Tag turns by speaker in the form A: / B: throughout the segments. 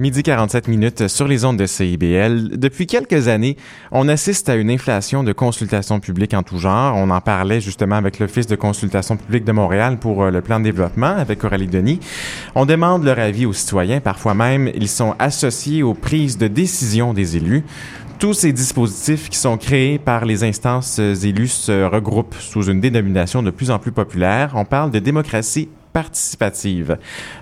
A: Midi 47 minutes sur les ondes de CIBL. Depuis quelques années, on assiste à une inflation de consultations publiques en tout genre. On en parlait justement avec l'Office de consultation publique de Montréal pour euh, le plan de développement avec Aurélie Denis. On demande leur avis aux citoyens. Parfois même, ils sont associés aux prises de décision des élus. Tous ces dispositifs qui sont créés par les instances élues se regroupent sous une dénomination de plus en plus populaire. On parle de démocratie participative.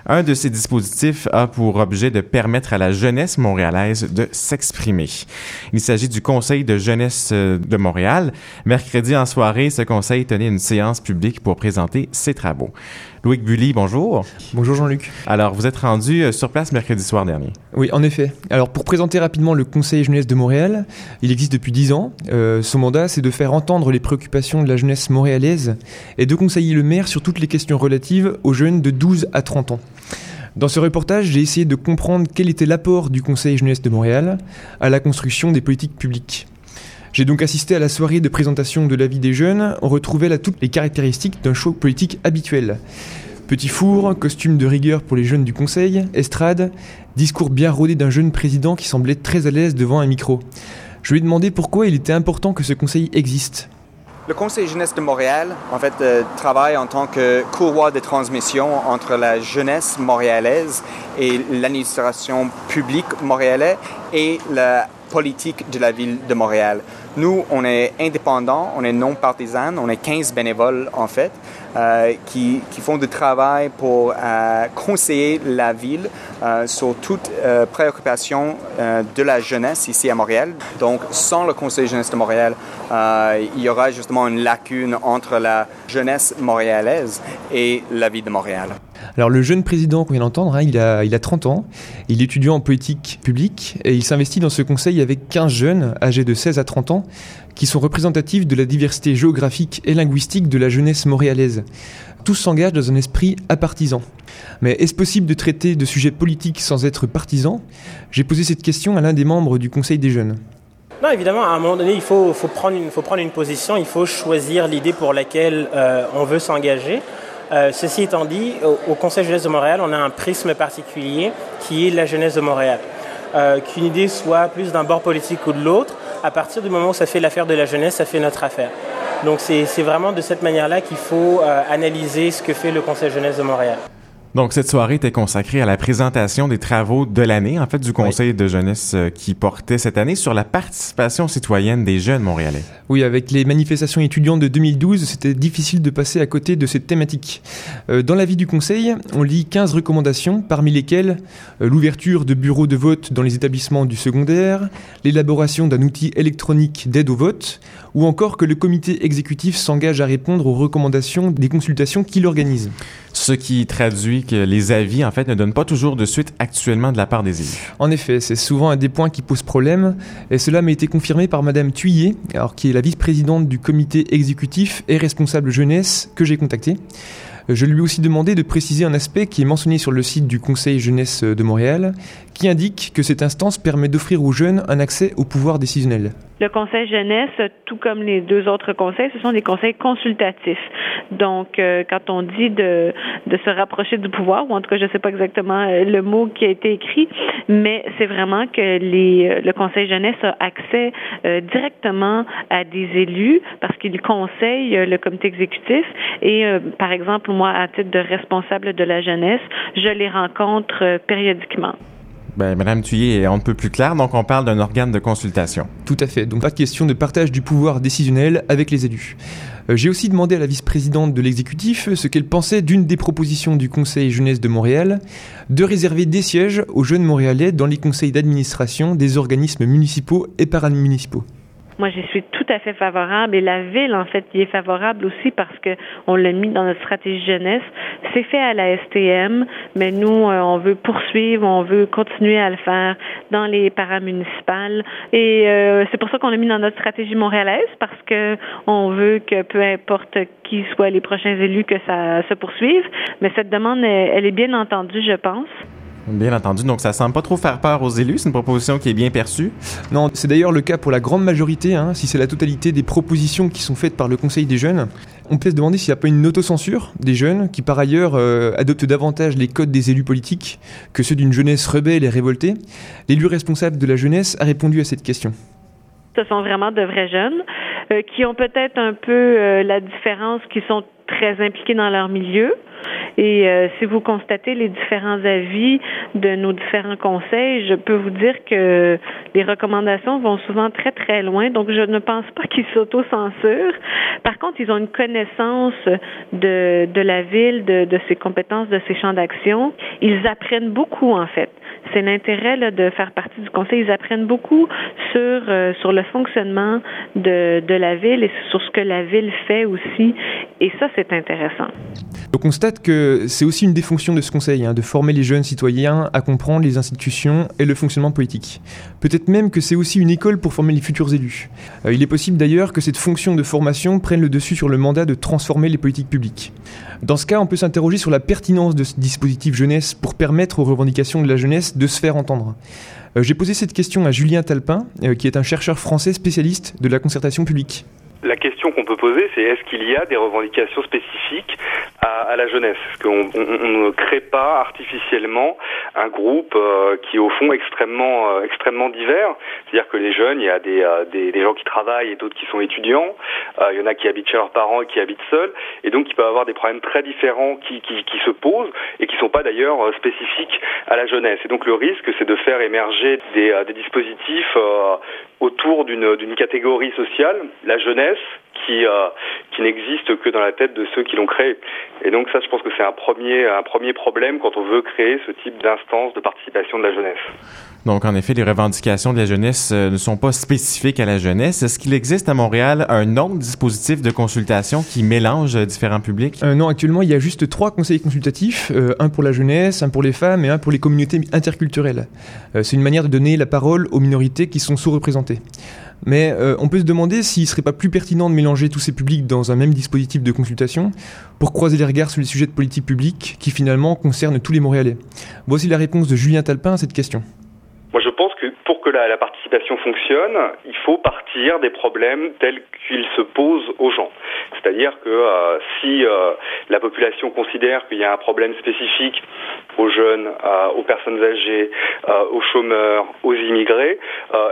A: Un de ces dispositifs a pour objet de permettre à la jeunesse montréalaise de s'exprimer. Il s'agit du Conseil de jeunesse euh, de Montréal. Mercredi en soirée, ce conseil tenait une séance publique pour présenter ses travaux. Louis Bully, bonjour.
B: Bonjour Jean-Luc.
A: Alors, vous êtes rendu euh, sur place mercredi soir dernier.
B: Oui, en effet. Alors, pour présenter rapidement le Conseil jeunesse de Montréal, il existe depuis dix ans. Euh, son mandat, c'est de faire entendre les préoccupations de la jeunesse montréalaise et de conseiller le maire sur toutes les questions relatives aux jeunes de 12 à 30 ans. Dans ce reportage, j'ai essayé de comprendre quel était l'apport du Conseil jeunesse de Montréal à la construction des politiques publiques. J'ai donc assisté à la soirée de présentation de la vie des jeunes. On retrouvait là toutes les caractéristiques d'un show politique habituel. Petit four, costume de rigueur pour les jeunes du conseil, estrade, discours bien rodé d'un jeune président qui semblait très à l'aise devant un micro. Je lui ai demandé pourquoi il était important que ce conseil existe.
C: Le Conseil jeunesse de Montréal, en fait, euh, travaille en tant que courroie de transmission entre la jeunesse montréalaise et l'administration publique montréalaise et la politique de la ville de Montréal. Nous, on est indépendants, on est non partisans, on est 15 bénévoles en fait, euh, qui, qui, font du travail pour euh, conseiller la ville euh, sur toute préoccupation de la jeunesse ici à Montréal. Donc, sans le Conseil jeunesse de Montréal, il y aura justement une lacune entre la jeunesse montréalaise et la ville de Montréal.
B: Alors le jeune président qu'on vient d'entendre, hein, il, a, il a 30 ans, il est étudiant en politique publique et il s'investit dans ce conseil avec 15 jeunes âgés de 16 à 30 ans qui sont représentatifs de la diversité géographique et linguistique de la jeunesse montréalaise. Tous s'engagent dans un esprit apartisan. Mais est-ce possible de traiter de sujets politiques sans être partisan J'ai posé cette question à l'un des membres du Conseil des jeunes.
D: Non, évidemment, à un moment donné, il faut, faut, prendre, une, faut prendre une position, il faut choisir l'idée pour laquelle euh, on veut s'engager. Euh, ceci étant dit, au, au, Conseil jeunesse de Montréal, on a un prisme particulier qui est la jeunesse de Montréal. Euh, Qu'une idée soit plus d'un bord politique ou de l'autre, à partir du moment où ça fait l'affaire de la jeunesse, ça fait notre affaire. Donc c'est vraiment de cette manière-là qu'il faut euh, analyser ce que fait le Conseil jeunesse de Montréal.
A: Donc, cette soirée était consacrée à la présentation des travaux de l'année, en fait, du Conseil oui. de jeunesse euh, qui portait cette année sur la participation citoyenne des jeunes montréalais.
B: Oui, avec les manifestations étudiantes de 2012, c'était difficile de passer à côté de cette thématique. Euh, dans l'avis du Conseil, on lit 15 recommandations, parmi lesquelles euh, l'ouverture de bureaux de vote dans les établissements du secondaire, l'élaboration d'un outil électronique d'aide au vote, ou encore que le comité exécutif s'engage à répondre aux recommandations des consultations qu'il organise.
A: Ce qui traduit que les avis, en fait, ne donnent pas toujours de suite actuellement de la part des élus.
B: En effet, c'est souvent un des points qui pose problème, et cela m'a été confirmé par Madame Thuyer, alors qui est la vice-présidente du comité exécutif et responsable jeunesse que j'ai contacté. Je lui ai aussi demandé de préciser un aspect qui est mentionné sur le site du Conseil jeunesse de Montréal, qui indique que cette instance permet d'offrir aux jeunes un accès au pouvoir décisionnel.
E: Le conseil jeunesse, tout comme les deux autres conseils, ce sont des conseils consultatifs. Donc, euh, quand on dit de, se rapprocher du pouvoir, ou en tout cas, je ne sais pas exactement le mot qui a été écrit, mais c'est vraiment que les, le conseil jeunesse a accès euh, directement à des élus parce qu'il conseille le comité exécutif. Et, euh, par exemple, moi, à titre de responsable de la jeunesse, je les rencontre périodiquement.
A: Ben, Madame Thuyer est un peu plus claire, donc on parle d'un organe de consultation.
B: Tout à fait, donc pas de question de partage du pouvoir décisionnel avec les élus. Euh, J'ai aussi demandé à la vice-présidente de l'exécutif ce qu'elle pensait d'une des propositions du Conseil jeunesse de Montréal de réserver des sièges aux jeunes montréalais dans les conseils d'administration des organismes municipaux et paramunicipaux.
E: Moi, j'y suis à fait favorable et la ville, en fait, y est favorable aussi parce que on l'a mis dans notre stratégie jeunesse. C'est fait à la STM, mais nous, euh, on veut poursuivre, on veut continuer à le faire dans les paramunicipales et euh, c'est pour ça qu'on l'a mis dans notre stratégie montréalaise parce que on veut que peu importe qui soient les prochains élus, que ça se poursuive. Mais cette demande, elle, elle est bien entendue, je pense.
A: Bien entendu, donc ça semble pas trop faire peur aux élus, c'est une proposition qui est bien perçue.
B: Non, c'est d'ailleurs le cas pour la grande majorité, hein, si c'est la totalité des propositions qui sont faites par le Conseil des jeunes. On peut se demander s'il n'y a pas une autocensure des jeunes qui par ailleurs euh, adoptent davantage les codes des élus politiques que ceux d'une jeunesse rebelle et révoltée. L'élu responsable de la jeunesse a répondu à cette question.
E: Ce sont vraiment de vrais jeunes euh, qui ont peut-être un peu euh, la différence, qui sont très impliqués dans leur milieu. Et euh, si vous constatez les différents avis de nos différents conseils, je peux vous dire que les recommandations vont souvent très très loin. Donc je ne pense pas qu'ils s'auto-censurent. Par contre, ils ont une connaissance de, de la ville, de, de ses compétences, de ses champs d'action. Ils apprennent beaucoup en fait c'est l'intérêt de faire partie du conseil. Ils apprennent beaucoup sur euh, sur le fonctionnement de, de la ville et sur ce que la ville fait aussi. Et ça, c'est intéressant.
B: On constate que c'est aussi une des fonctions de ce conseil, hein, de former les jeunes citoyens à comprendre les institutions et le fonctionnement politique. Peut-être même que c'est aussi une école pour former les futurs élus. Euh, il est possible d'ailleurs que cette fonction de formation prenne le dessus sur le mandat de transformer les politiques publiques. Dans ce cas, on peut s'interroger sur la pertinence de ce dispositif jeunesse pour permettre aux revendications de la jeunesse de se faire entendre. Euh, j'ai posé cette question à Julien Talpin, euh, qui est un chercheur français spécialiste de la concertation publique.
F: La question qu'on peut poser, c'est est-ce qu'il y a des revendications spécifiques à, la jeunesse? Est-ce qu'on ne crée pas artificiellement un groupe euh, qui est au fond extrêmement, extrêmement divers? C'est-à-dire que les jeunes, il y a des, des, gens qui travaillent et d'autres qui sont étudiants. il y en a qui habitent chez leurs parents et qui habitent seuls. Et donc, peut y avoir des problèmes très différents qui, qui, qui se posent et qui ne sont pas d'ailleurs spécifiques à la jeunesse. Et donc, le risque, c'est de faire émerger des, des dispositifs autour d'une catégorie sociale, la jeunesse, qui, euh, qui n'existe que dans la tête de ceux qui l'ont créé. Et donc ça, je pense que c'est un premier, un premier problème quand on veut créer ce type d'instance de participation de la jeunesse.
A: Donc, en effet, les revendications de la jeunesse euh, ne sont pas spécifiques à la jeunesse. Est-ce qu'il existe à Montréal un autre dispositif de consultation qui mélange euh, différents publics?
B: Euh, non, actuellement, il y a juste trois conseils consultatifs, un pour la jeunesse, un pour les femmes et un pour les communautés interculturelles. C'est une manière de donner la parole aux minorités qui sont sous-représentées. Mais on peut se demander s'il ne serait pas plus pertinent de mélanger tous ces publics dans un même dispositif de consultation pour croiser les regards sur les sujets de politique publique qui finalement concernent tous les Montréalais. Voici la réponse de Julien Talpin à cette question.
F: Moi, je pense que pour que la participation fonctionne, il faut partir des problèmes tels qu'ils se posent aux gens. C'est-à-dire que euh, si euh, la population considère qu'il y a un problème spécifique aux jeunes, euh, aux personnes âgées, aux chômeurs, aux immigrés,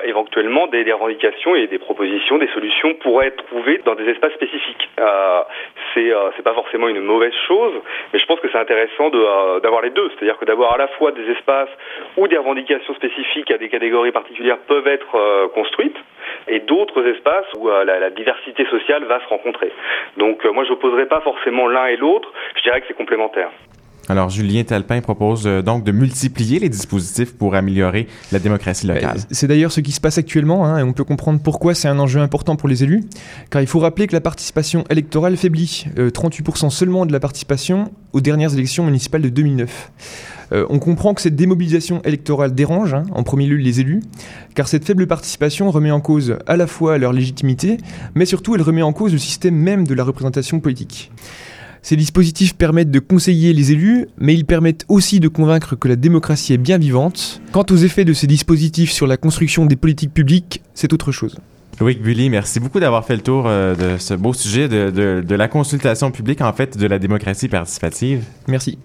F: éventuellement des, des, revendications et des propositions, des solutions pourraient être trouvées dans des espaces spécifiques. c'est pas forcément une mauvaise chose, mais je pense que c'est intéressant d'avoir les deux, c'est-à-dire que d'avoir à la fois des espaces où des revendications spécifiques à des catégories particulières peuvent être construites et d'autres espaces où la, la diversité sociale va se rencontrer. Donc euh, moi je n'opposerai pas forcément l'un et l'autre, je dirais que c'est complémentaire.
A: Alors, Julien Talpin propose euh, donc de multiplier les dispositifs pour améliorer la démocratie locale.
B: C'est d'ailleurs ce qui se passe actuellement, hein, et on peut comprendre pourquoi c'est un enjeu important pour les élus, car il faut rappeler que la participation électorale faiblit, 38% euh, seulement de la participation aux dernières élections municipales de 2009. Euh, on comprend que cette démobilisation électorale dérange, hein, en premier lieu les élus, car cette faible participation remet en cause à la fois leur légitimité, mais surtout elle remet en cause le système même de la représentation politique. Ces dispositifs permettent de conseiller les élus, mais ils permettent aussi de convaincre que la démocratie est bien vivante. Quant aux effets de ces dispositifs sur la construction des politiques publiques, c'est autre chose.
A: Loïc Bully, merci beaucoup d'avoir fait le tour euh, de ce beau sujet de, de la consultation publique, en fait, de la démocratie participative.
B: Merci.